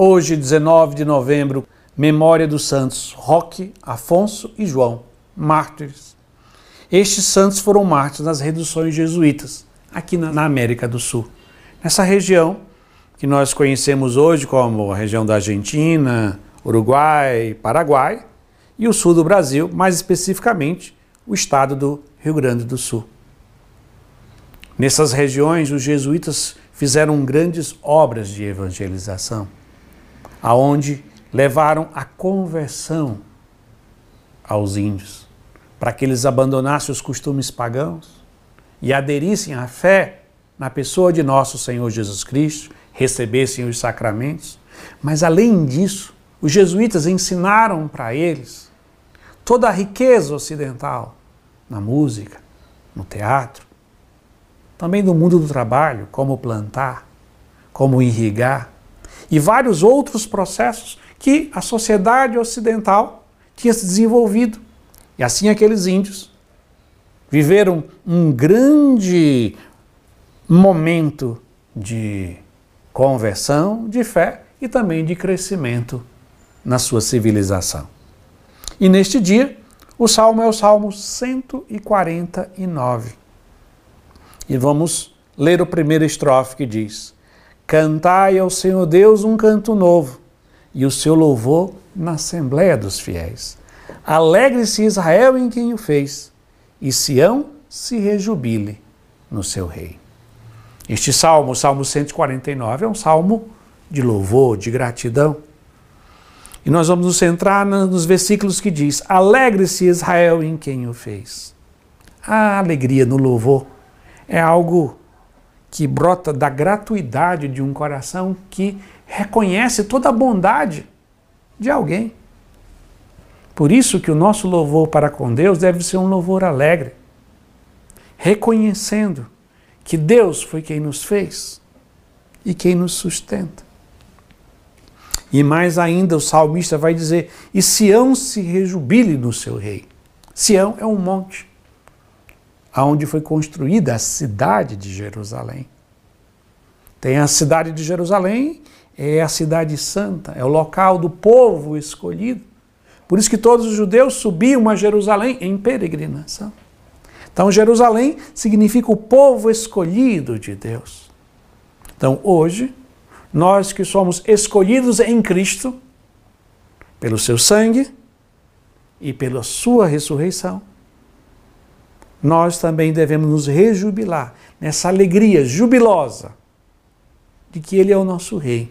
Hoje, 19 de novembro, memória dos santos Roque, Afonso e João, mártires. Estes santos foram mártires nas reduções jesuítas, aqui na América do Sul. Nessa região que nós conhecemos hoje como a região da Argentina, Uruguai, Paraguai e o sul do Brasil, mais especificamente o estado do Rio Grande do Sul. Nessas regiões, os jesuítas fizeram grandes obras de evangelização, aonde levaram a conversão aos índios, para que eles abandonassem os costumes pagãos e aderissem à fé na pessoa de nosso Senhor Jesus Cristo, recebessem os sacramentos. Mas além disso, os jesuítas ensinaram para eles toda a riqueza ocidental na música, no teatro, também no mundo do trabalho, como plantar, como irrigar e vários outros processos que a sociedade ocidental tinha se desenvolvido. E assim aqueles índios viveram um grande momento de conversão, de fé e também de crescimento na sua civilização. E neste dia, o salmo é o salmo 149. E vamos ler o primeiro estrofe que diz: Cantai ao Senhor Deus um canto novo, e o seu louvor na Assembleia dos Fiéis. Alegre-se Israel em quem o fez, e Sião se rejubile no seu rei. Este salmo, o Salmo 149, é um salmo de louvor, de gratidão. E nós vamos nos centrar nos versículos que diz: Alegre-se Israel em quem o fez. A alegria no louvor é algo que brota da gratuidade de um coração que reconhece toda a bondade de alguém. Por isso que o nosso louvor para com Deus deve ser um louvor alegre, reconhecendo que Deus foi quem nos fez e quem nos sustenta. E mais ainda, o salmista vai dizer: E Sião se rejubile no seu rei. Sião é um monte aonde foi construída a cidade de Jerusalém. Tem a cidade de Jerusalém, é a cidade santa, é o local do povo escolhido. Por isso que todos os judeus subiam a Jerusalém em peregrinação. Então, Jerusalém significa o povo escolhido de Deus. Então, hoje, nós que somos escolhidos em Cristo, pelo seu sangue e pela sua ressurreição, nós também devemos nos rejubilar nessa alegria jubilosa de que Ele é o nosso Rei.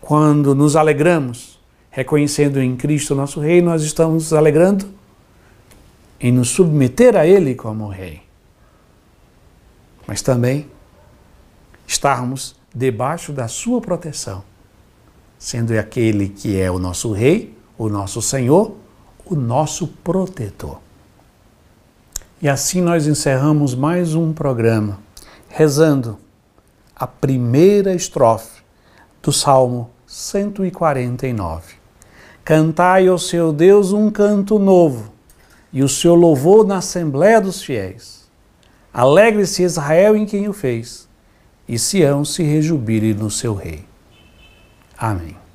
Quando nos alegramos, reconhecendo em Cristo o nosso Rei, nós estamos nos alegrando em nos submeter a Ele como Rei. Mas também estarmos debaixo da Sua proteção, sendo aquele que é o nosso Rei, o nosso Senhor, o nosso protetor. E assim nós encerramos mais um programa, rezando a primeira estrofe do Salmo 149. Cantai ao seu Deus um canto novo, e o seu louvor na Assembleia dos Fiéis. Alegre-se Israel em quem o fez, e Sião se rejubile no seu rei. Amém.